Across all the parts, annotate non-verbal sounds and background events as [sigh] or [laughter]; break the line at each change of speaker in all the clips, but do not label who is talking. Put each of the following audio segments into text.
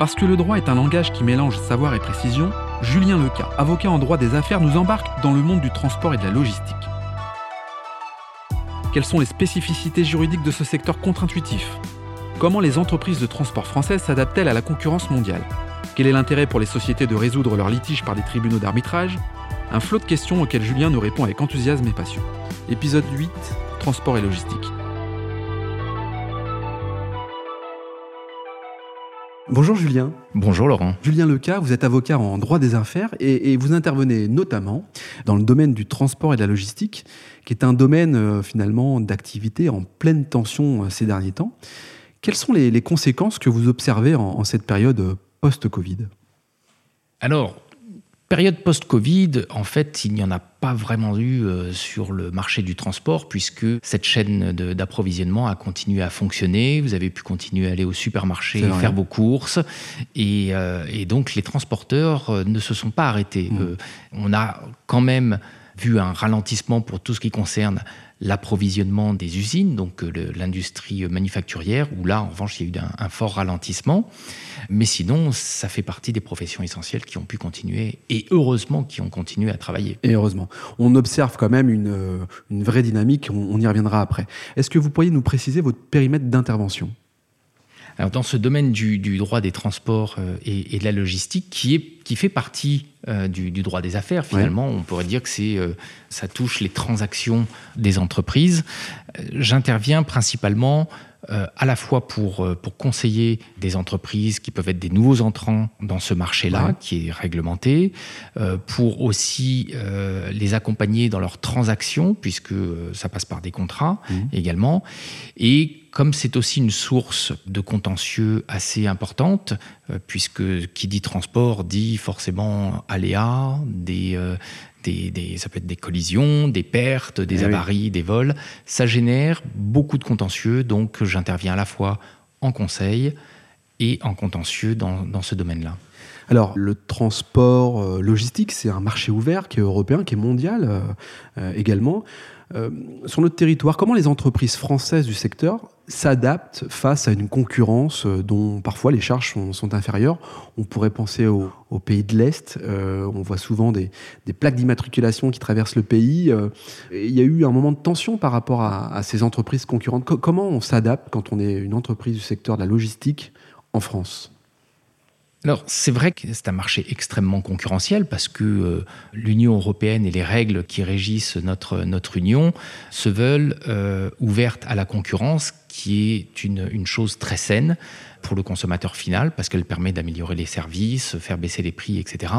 Parce que le droit est un langage qui mélange savoir et précision, Julien Leca, avocat en droit des affaires, nous embarque dans le monde du transport et de la logistique. Quelles sont les spécificités juridiques de ce secteur contre-intuitif? Comment les entreprises de transport françaises s'adaptent-elles à la concurrence mondiale? Quel est l'intérêt pour les sociétés de résoudre leurs litiges par des tribunaux d'arbitrage? Un flot de questions auxquelles Julien nous répond avec enthousiasme et passion. Épisode 8 Transport et logistique. Bonjour Julien.
Bonjour Laurent.
Julien Leca, vous êtes avocat en droit des affaires et, vous intervenez notamment dans le domaine du transport et de la logistique, qui est un domaine euh, finalement d'activité en pleine tension euh, ces derniers temps. Quelles sont les, conséquences que vous observez en, en cette période euh, post-Covid?
Alors, Période post-Covid, en fait, il n'y en a pas vraiment eu euh, sur le marché du transport puisque cette chaîne d'approvisionnement a continué à fonctionner. Vous avez pu continuer à aller au supermarché, faire vos courses. Et, euh, et, donc, les transporteurs euh, ne se sont pas arrêtés. Mmh. on a quand même vu un ralentissement pour tout ce qui concerne l'approvisionnement des usines, donc euh, l'industrie manufacturière, où là, en revanche, il y a eu un, fort ralentissement. Mais sinon, ça fait partie des professions essentielles qui ont pu continuer, et heureusement qui ont continué à travailler.
Et heureusement. On observe quand même une, euh, vraie dynamique, on, y reviendra après. Est-ce que vous pourriez nous préciser votre périmètre d'intervention?
Alors, dans ce domaine du, droit des transports euh, et, de la logistique, qui, est, qui fait partie euh, du, droit des affaires, finalement, on pourrait dire que c'est, euh, ça touche les transactions des entreprises. J'interviens principalement à la fois pour, pour conseiller des entreprises qui peuvent être des nouveaux entrants dans ce marché-là, qui est réglementé, pour aussi les accompagner dans leurs transactions, puisque ça passe par des contrats mmh. également, et comme c'est aussi une source de contentieux assez importante, euh, puisque qui dit transport dit forcément aléas, euh, des, des, ça peut être des collisions, des pertes, des eh avaries, des vols, ça génère beaucoup de contentieux, donc j'interviens à la fois en conseil et en contentieux dans, dans ce domaine-là.
Alors, le transport euh, logistique, c'est un marché ouvert qui est européen, qui est mondial également. sur notre territoire, comment les entreprises françaises du secteur s'adapte face à une concurrence euh, dont parfois les charges sont, inférieures. On pourrait penser aux pays de l'Est. Euh, on voit souvent des, plaques d'immatriculation qui traversent le pays. Euh, il y a eu un moment de tension par rapport à, ces entreprises concurrentes. comment on s'adapte quand on est une entreprise du secteur de la logistique en France?
Alors, c'est vrai que c'est un marché extrêmement concurrentiel parce que l'Union européenne et les règles qui régissent notre, notre Union se veulent ouvertes à la concurrence, qui est une, chose très saine pour le consommateur final parce qu'elle permet d'améliorer les services, faire baisser les prix, etc.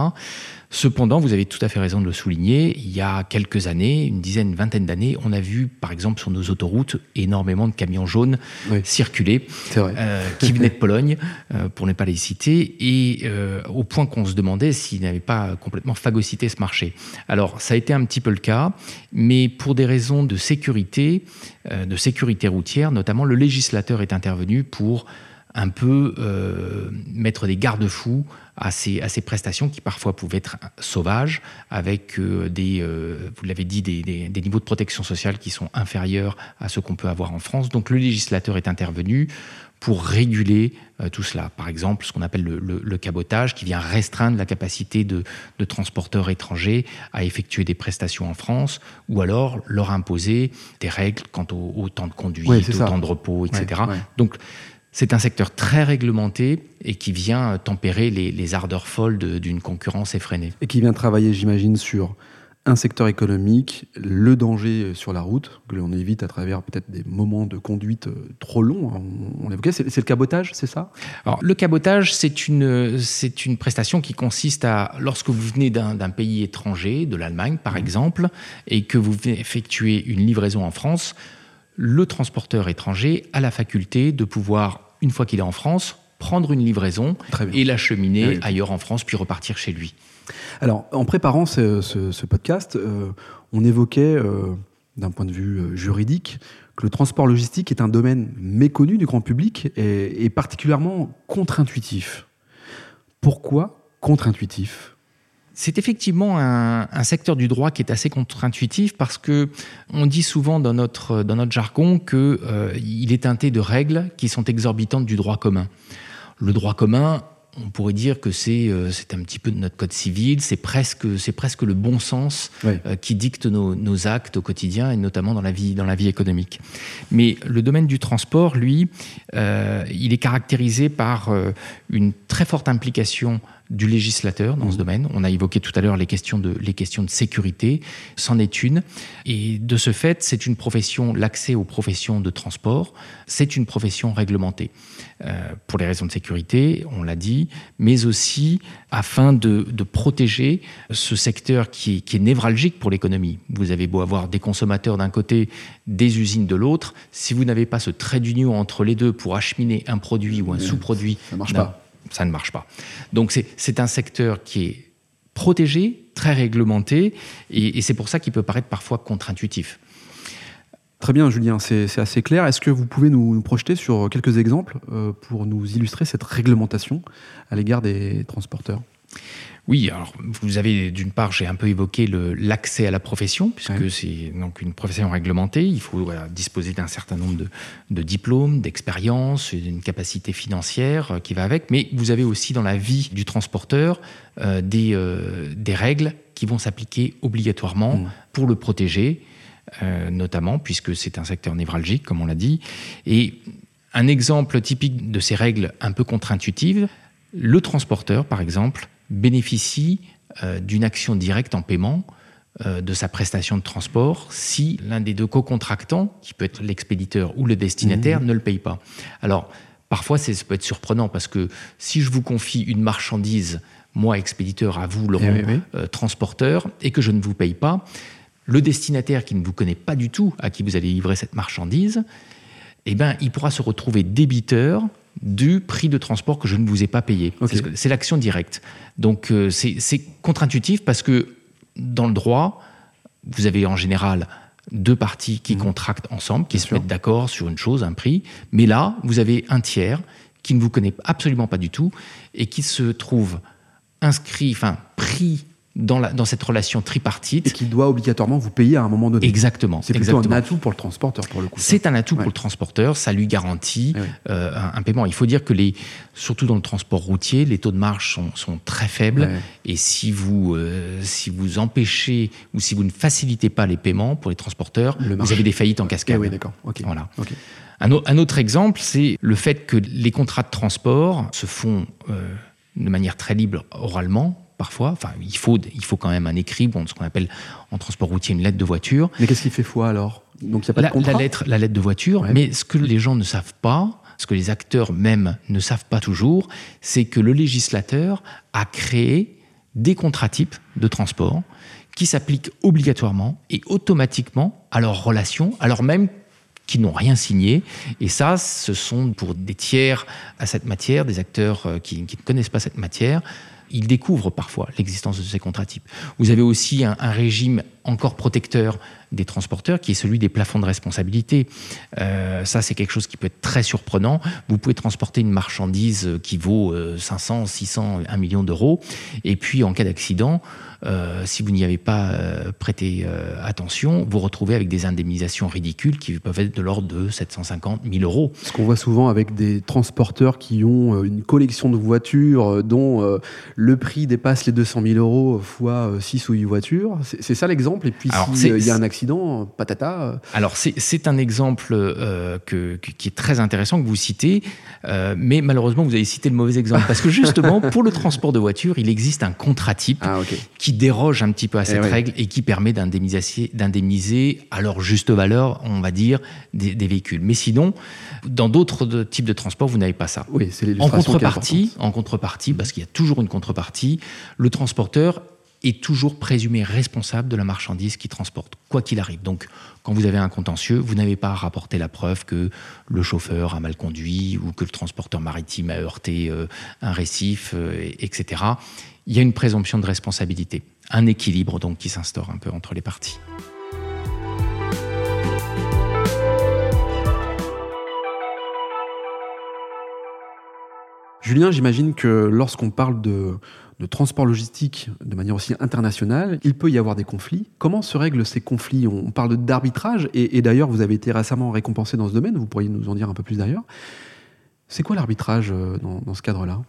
Cependant, vous avez tout à fait raison de le souligner, il y a quelques années, une dizaine, une vingtaine d'années, on a vu, par exemple, sur nos autoroutes, énormément de camions jaunes circuler, euh, qui venaient de Pologne, euh, pour ne pas les citer, et euh, au point qu'on se demandait s'ils n'avaient pas complètement phagocyté ce marché. Alors, ça a été un petit peu le cas, mais pour des raisons de sécurité, de sécurité routière, notamment, le législateur est intervenu pour un peu euh, mettre des garde-fous à ces, à ces prestations qui parfois pouvaient être sauvages, avec euh, des, euh, vous l'avez dit, des, des, niveaux de protection sociale qui sont inférieurs à ce qu'on peut avoir en France. Donc le législateur est intervenu pour réguler tout cela. Par exemple, ce qu'on appelle le, le, cabotage, qui vient restreindre la capacité de, de, transporteurs étrangers à effectuer des prestations en France, ou alors leur imposer des règles quant au, temps de conduite, au temps de repos, etc. Donc c'est un secteur très réglementé et qui vient tempérer les, ardeurs folles d'une concurrence effrénée.
Et qui vient travailler, j'imagine, sur un secteur économique, le danger sur la route, que l'on évite à travers peut-être des moments de conduite euh, trop longs. Hein, on, l'évoquait, c'est le cabotage, c'est ça?
Alors, le cabotage, c'est une, une prestation qui consiste à, lorsque vous venez d'un pays étranger, de l'Allemagne par mmh. exemple, et que vous effectuez une livraison en France, le transporteur étranger a la faculté de pouvoir, une fois qu'il est en France, prendre une livraison et l'acheminer ah ailleurs en France, puis repartir chez lui.
Alors, en préparant ce, podcast, euh, on évoquait, euh, d'un point de vue euh, juridique, que le transport logistique est un domaine méconnu du grand public et particulièrement contre-intuitif. Pourquoi contre-intuitif?
C'est effectivement un, secteur du droit qui est assez contre-intuitif parce que on dit souvent dans notre, dans notre jargon qu'il euh, est teinté de règles qui sont exorbitantes du droit commun. Le droit commun, on pourrait dire que c'est euh, c'est un petit peu de notre code civil, c'est presque, c'est presque le bon sens euh, qui dicte nos, nos, actes au quotidien et notamment dans la vie, dans la vie économique. Mais le domaine du transport, lui, il est caractérisé par une très forte implication du législateur dans ce mmh. domaine. On a évoqué tout à l'heure les questions de les questions de sécurité, c'en est une. Et de ce fait, c'est une profession. L'accès aux professions de transport, c'est une profession réglementée euh, pour les raisons de sécurité, on l'a dit, mais aussi afin de, protéger ce secteur qui est, qui est névralgique pour l'économie. Vous avez beau avoir des consommateurs d'un côté, des usines de l'autre, si vous n'avez pas ce trait d'union entre les deux pour acheminer un produit ou un sous-produit,
ça marche pas
ça ne marche pas. Donc c'est un secteur qui est protégé, très réglementé, et, c'est pour ça qu'il peut paraître parfois contre-intuitif.
Très bien, Julien, c'est assez clair. Est-ce que vous pouvez nous, projeter sur quelques exemples euh, pour nous illustrer cette réglementation à l'égard des transporteurs?
Oui, alors vous avez d'une part, j'ai un peu évoqué l'accès à la profession, puisque c'est donc une profession réglementée. Il faut disposer d'un certain nombre de, de diplômes, d'expériences, d'une capacité financière euh, qui va avec. Mais vous avez aussi dans la vie du transporteur euh, des, euh, des règles qui vont s'appliquer obligatoirement mmh. pour le protéger, notamment puisque c'est un secteur névralgique, comme on l'a dit. Et un exemple typique de ces règles un peu contre-intuitives, le transporteur, par exemple, bénéficie euh, d'une action directe en paiement euh, de sa prestation de transport si l'un des deux co-contractants, qui peut être l'expéditeur ou le destinataire, mmh. ne le paye pas. Alors, parfois, ça peut être surprenant parce que si je vous confie une marchandise, moi, expéditeur, à vous, Laurent, eh euh, transporteur, et que je ne vous paye pas, le destinataire qui ne vous connaît pas du tout, à qui vous allez livrer cette marchandise, eh ben, il pourra se retrouver débiteur du prix de transport que je ne vous ai pas payé. C'est l'action directe. Donc euh, c'est contre-intuitif parce que dans le droit, vous avez en général deux parties qui mmh. contractent ensemble, qui se mettent d'accord sur une chose, un prix. Mais là, vous avez un tiers qui ne vous connaît absolument pas du tout et qui se trouve inscrit, enfin pris dans, cette relation tripartite.
Et qui doit obligatoirement vous payer à un moment donné.
Exactement.
C'est plutôt un atout pour le transporteur, pour le coup.
C'est un atout pour le transporteur, ça lui garantit eh euh, un, paiement. Il faut dire que, les, surtout dans le transport routier, les taux de marge sont, très faibles. Et si vous, euh, si vous empêchez ou si vous ne facilitez pas les paiements pour les transporteurs, vous avez des faillites en cascade.
Eh oui, d'accord.
Voilà. Un, un, autre exemple, c'est le fait que les contrats de transport se font euh, de manière très libre oralement parfois. Enfin, il faut, il faut quand même un écrit, bon, ce qu'on appelle en transport routier une lettre de voiture.
Mais qu'est-ce qui fait foi alors?
Donc y a pas de contrat la lettre, la lettre de voiture. Mais ce que les gens ne savent pas, ce que les acteurs même ne savent pas toujours, c'est que le législateur a créé des contrats types de transport qui s'appliquent obligatoirement et automatiquement à leurs relations, alors même qu'ils n'ont rien signé. Et ça, ce sont pour des tiers à cette matière, des acteurs euh, qui, qui ne connaissent pas cette matière, ils découvrent parfois l'existence de ces contrats types. Vous avez aussi un, régime encore protecteur des transporteurs, qui est celui des plafonds de responsabilité. Euh, ça, c'est quelque chose qui peut être très surprenant. Vous pouvez transporter une marchandise qui vaut 500, 600, 1 million d'euros, et puis en cas d'accident, euh, si vous n'y avez pas euh, prêté euh, attention, vous retrouvez avec des indemnisations ridicules qui peuvent être de l'ordre de 750 000 euros.
Ce qu'on voit souvent avec des transporteurs qui ont une collection de voitures dont le prix dépasse les 200 000 euros fois 6 ou 8 voitures. C'est ça l'exemple? Et puis s'il y a un accident, patata.
Alors c'est un exemple que, qui est très intéressant que vous citez, mais malheureusement vous avez cité le mauvais exemple. Parce que [laughs] justement, pour le transport de voitures, il existe un contrat type ah, qui déroge un petit peu à cette eh règle et qui permet d'indemniser à leur juste valeur, on va dire, des, véhicules. Mais sinon, dans d'autres types de transports, vous n'avez pas ça.
Oui, c'est
en contrepartie, en contrepartie, parce qu'il y a toujours une contrepartie, le transporteur est toujours présumé responsable de la marchandise qu'il transporte, quoi qu'il arrive. Donc, quand vous avez un contentieux, vous n'avez pas à rapporter la preuve que le chauffeur a mal conduit ou que le transporteur maritime a heurté euh, un récif, euh, etc il y a une présomption de responsabilité, un équilibre donc qui s'instaure un peu entre les parties.
Julien, j'imagine que lorsqu'on parle de, transport logistique de manière aussi internationale, il peut y avoir des conflits. Comment se règlent ces conflits? On parle d'arbitrage, et, d'ailleurs, vous avez été récemment récompensé dans ce domaine, vous pourriez nous en dire un peu plus d'ailleurs. C'est quoi l'arbitrage euh, dans ce cadre-là?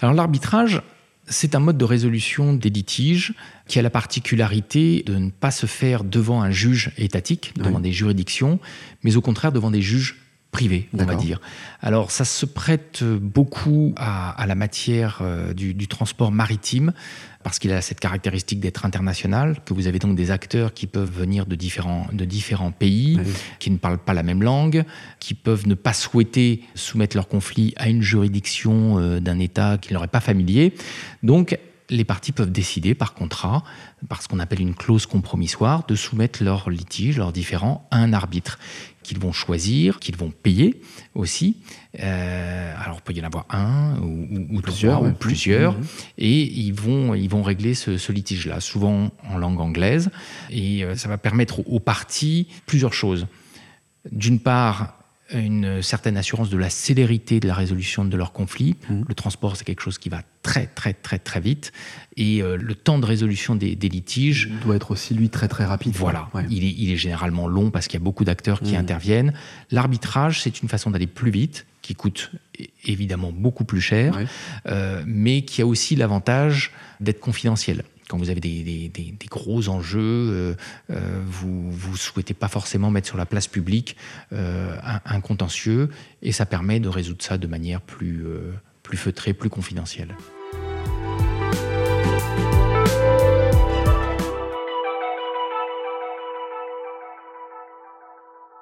Alors l'arbitrage, c'est un mode de résolution des litiges qui a la particularité de ne pas se faire devant un juge étatique, devant des juridictions, mais au contraire devant des juges privés, on va dire. Alors ça se prête beaucoup à, la matière euh, du, transport maritime, parce qu'il a cette caractéristique d'être international, que vous avez donc des acteurs qui peuvent venir de différents, de différents pays, qui ne parlent pas la même langue, qui peuvent ne pas souhaiter soumettre leur conflit à une juridiction euh, d'un État qui ne leur est pas familier. Donc les parties peuvent décider par contrat, par ce qu'on appelle une clause compromissoire, de soumettre leurs litiges, leurs différends, à un arbitre qu'ils vont choisir, qu'ils vont payer aussi. Euh, alors, il peut y en avoir un ou, plusieurs, ou plusieurs, mmh. et ils vont, ils vont régler ce, litige-là, souvent en langue anglaise, et euh, ça va permettre aux parties plusieurs choses. D'une part, une certaine assurance de la célérité de la résolution de leur conflit. Mmh. Le transport, c'est quelque chose qui va très, très, très, très vite. Et euh, le temps de résolution des, litiges.
doit être aussi, lui, très, très rapide.
Voilà. Il, est, il, est, généralement long parce qu'il y a beaucoup d'acteurs qui mmh. interviennent. L'arbitrage, c'est une façon d'aller plus vite, qui coûte évidemment beaucoup plus cher, euh, mais qui a aussi l'avantage d'être confidentiel quand vous avez des, gros enjeux, euh, euh, vous ne souhaitez pas forcément mettre sur la place publique euh, un, contentieux, et ça permet de résoudre ça de manière plus, plus feutrée, plus confidentielle.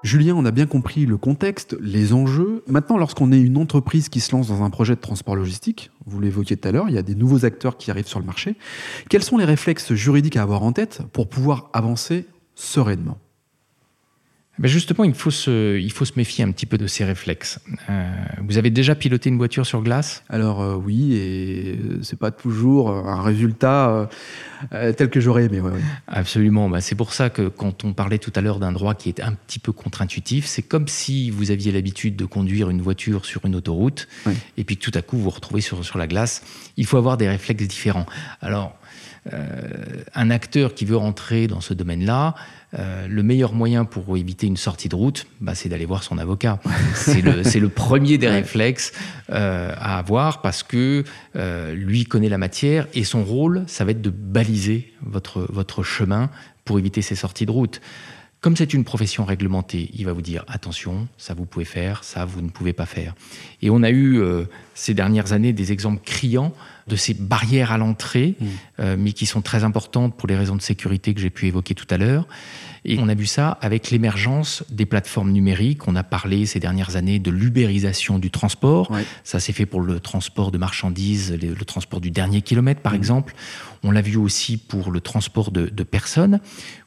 Julien, on a bien compris le contexte, les enjeux. Maintenant, lorsqu'on est une entreprise qui se lance dans un projet de transport logistique, vous l'évoquiez tout à l'heure, il y a des nouveaux acteurs qui arrivent sur le marché. Quels sont les réflexes juridiques à avoir en tête pour pouvoir avancer sereinement?
Ben justement, il faut, se, il faut se méfier un petit peu de ces réflexes. Euh, vous avez déjà piloté une voiture sur glace?
Alors euh, oui, et c'est pas toujours un résultat euh, tel que j'aurais aimé.
Absolument. Ben, c'est pour ça que quand on parlait tout à l'heure d'un droit qui est un petit peu contre-intuitif, c'est comme si vous aviez l'habitude de conduire une voiture sur une autoroute, et puis tout à coup vous vous retrouvez sur, sur la glace. Il faut avoir des réflexes différents. Alors, un acteur qui veut rentrer dans ce domaine-là, euh, le meilleur moyen pour éviter une sortie de route, bah, c'est d'aller voir son avocat. [laughs] c'est le, premier des réflexes euh, à avoir parce que euh, lui connaît la matière et son rôle, ça va être de baliser votre, votre chemin pour éviter ces sorties de route. Comme c'est une profession réglementée, il va vous dire attention, ça vous pouvez faire, ça vous ne pouvez pas faire. Et on a eu ces dernières années des exemples criants de ces barrières à l'entrée, mmh. mais qui sont très importantes pour les raisons de sécurité que j'ai pu évoquer tout à l'heure. Et on a vu ça avec l'émergence des plateformes numériques. On a parlé ces dernières années de l'ubérisation du transport. Ça s'est fait pour le transport de marchandises, le, transport du dernier kilomètre, par mmh. exemple. On l'a vu aussi pour le transport de, personnes,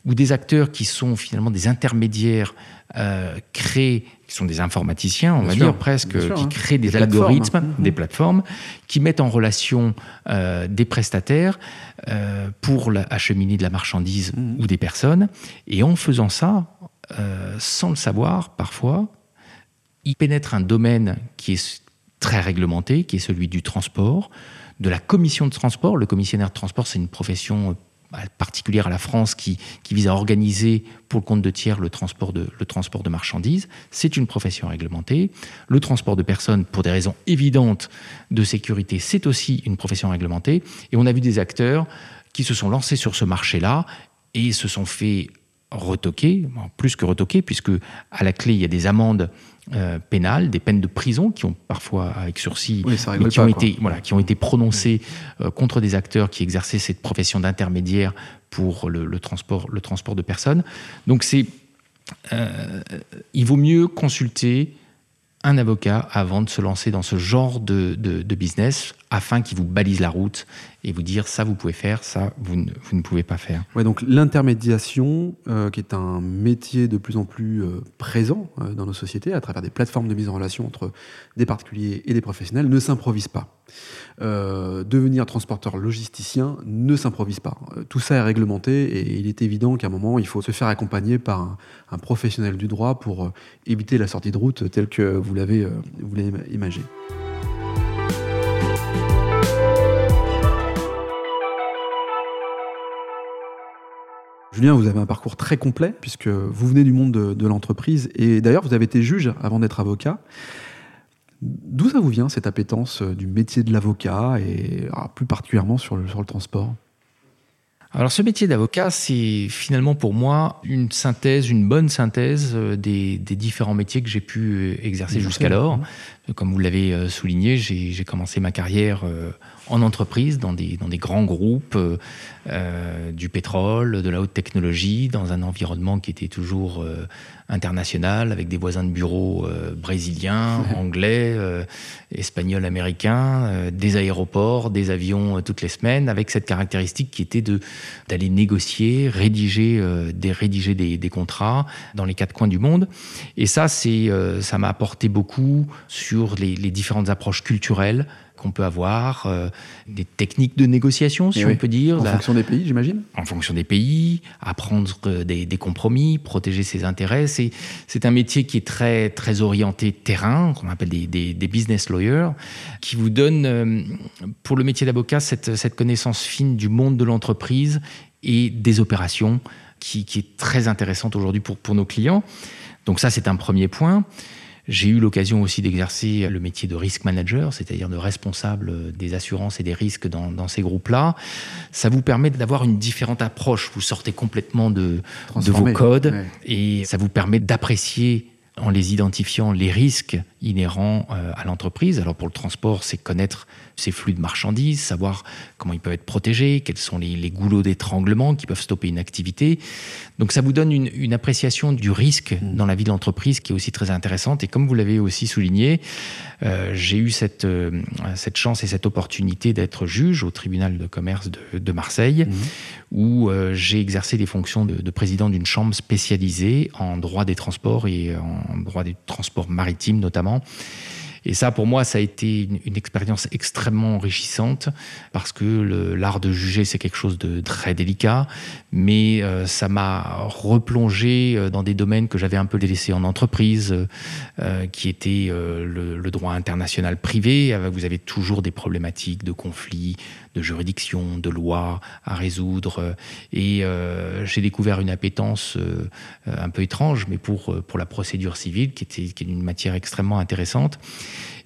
où des acteurs qui sont finalement des intermédiaires euh, créent, qui sont des informaticiens, on va dire presque, qui hein. créent des, algorithmes, mmh. des plateformes, qui mettent en relation euh, des prestataires euh, pour acheminer de la marchandise mmh. ou des personnes. Et en faisant ça, sans le savoir parfois, ils pénètrent un domaine qui est très réglementé, qui est celui du transport, de la commission de transport. Le commissionnaire de transport, c'est une profession euh, particulière à la France qui, vise à organiser pour le compte de tiers le transport de, le transport de marchandises. C'est une profession réglementée. Le transport de personnes, pour des raisons évidentes de sécurité, c'est aussi une profession réglementée. Et on a vu des acteurs qui se sont lancés sur ce marché-là et se sont fait retoquer, plus que retoquer, puisque à la clé, il y a des amendes euh, pénales, des peines de prison qui ont parfois avec sursis, qui, ont été, voilà, qui ont été prononcées euh, contre des acteurs qui exerçaient cette profession d'intermédiaire pour le, transport, le transport de personnes. Donc c'est, euh, il vaut mieux consulter un avocat avant de se lancer dans ce genre de, de business afin qu'il vous balise la route et vous dire ça vous pouvez faire, ça vous ne, vous ne pouvez pas faire.
Ouais, donc l'intermédiation, euh, qui est un métier de plus en plus euh, présent euh, dans nos sociétés à travers des plateformes de mise en relation entre des particuliers et des professionnels, ne s'improvise pas. devenir transporteur logisticien ne s'improvise pas. tout ça est réglementé et il est évident qu'à un moment, il faut se faire accompagner par un, un professionnel du droit pour éviter la sortie de route telle que vous l'avez imaginé. Julien, vous avez un parcours très complet puisque vous venez du monde de, l'entreprise et d'ailleurs vous avez été juge avant d'être avocat. D'où ça vous vient cette appétence du métier de l'avocat et ah, plus particulièrement sur le, sur le transport?
Alors ce métier d'avocat, c'est finalement pour moi une synthèse, une bonne synthèse euh, des, différents métiers que j'ai pu euh, exercer jusqu'alors. Comme vous l'avez euh, souligné, j'ai commencé ma carrière en entreprise, dans des, dans des grands groupes, du pétrole, de la haute technologie, dans un environnement qui était toujours international, avec des voisins de bureau brésiliens, [laughs] anglais, espagnols, américains, des aéroports, des avions toutes les semaines, avec cette caractéristique qui était d'aller négocier, rédiger, euh, des, rédiger des, contrats dans les quatre coins du monde. Et ça, euh, ça m'a apporté beaucoup sur les, différentes approches culturelles qu'on peut avoir, euh, des techniques de négociation, si on peut dire.
En fonction des pays, j'imagine
En fonction des pays, apprendre des, compromis, protéger ses intérêts. C'est, un métier qui est très, très orienté terrain, qu'on appelle des, des, business lawyers, qui vous donne, pour le métier d'avocat, cette, cette connaissance fine du monde de l'entreprise et des opérations qui, est très intéressante aujourd'hui pour, pour nos clients. Donc ça, c'est un premier point. J'ai eu l'occasion aussi d'exercer le métier de risk manager, c'est-à-dire de responsable des assurances et des risques dans, dans ces groupes-là. Ça vous permet d'avoir une différente approche. Vous sortez complètement de, de vos codes et ça vous permet d'apprécier en les identifiant les risques inhérents euh, à l'entreprise. Alors pour le transport, c'est connaître ces flux de marchandises, savoir comment ils peuvent être protégés, quels sont les, goulots d'étranglement qui peuvent stopper une activité. Donc ça vous donne une, appréciation du risque mmh. dans la vie de l'entreprise qui est aussi très intéressante. Et comme vous l'avez aussi souligné, euh, j'ai eu cette, euh, cette chance et cette opportunité d'être juge au tribunal de commerce de, Marseille, mmh. où j'ai exercé les fonctions de, de président d'une chambre spécialisée en droit des transports et en droit des transports maritimes notamment évidemment et ça, pour moi, ça a été une, expérience extrêmement enrichissante parce que l'art de juger, c'est quelque chose de très délicat, mais euh, ça m'a replongé euh, dans des domaines que j'avais un peu délaissés en entreprise, euh, qui étaient le, droit international privé. Vous avez toujours des problématiques de conflits, de juridiction, de loi à résoudre. Et j'ai découvert une appétence un peu étrange, mais pour, pour la procédure civile, qui, était, qui est une matière extrêmement intéressante.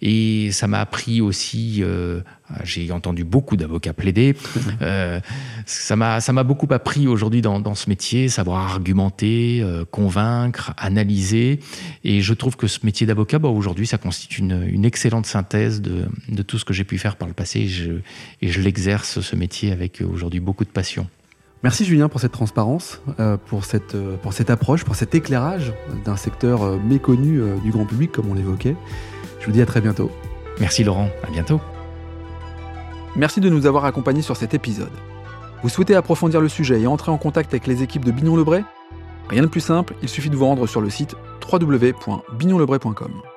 Et ça m'a appris aussi, euh, j'ai entendu beaucoup d'avocats plaider, [laughs] euh, ça m'a beaucoup appris aujourd'hui dans, dans, ce métier, savoir argumenter, euh, convaincre, analyser. Et je trouve que ce métier d'avocat, bah, aujourd'hui, ça constitue une, une, excellente synthèse de, de, tout ce que j'ai pu faire par le passé. Et je, et je l'exerce, ce métier, avec aujourd'hui beaucoup de passion.
Merci Julien pour cette transparence, euh, pour, cette, pour cette approche, pour cet éclairage d'un secteur méconnu du grand public, comme on l'évoquait. Je vous dis à très bientôt.
Merci Laurent, à bientôt.
Merci de nous avoir accompagnés sur cet épisode. Vous souhaitez approfondir le sujet et entrer en contact avec les équipes de Bignon Lebray Rien de plus simple, il suffit de vous rendre sur le site www.bignonlebray.com.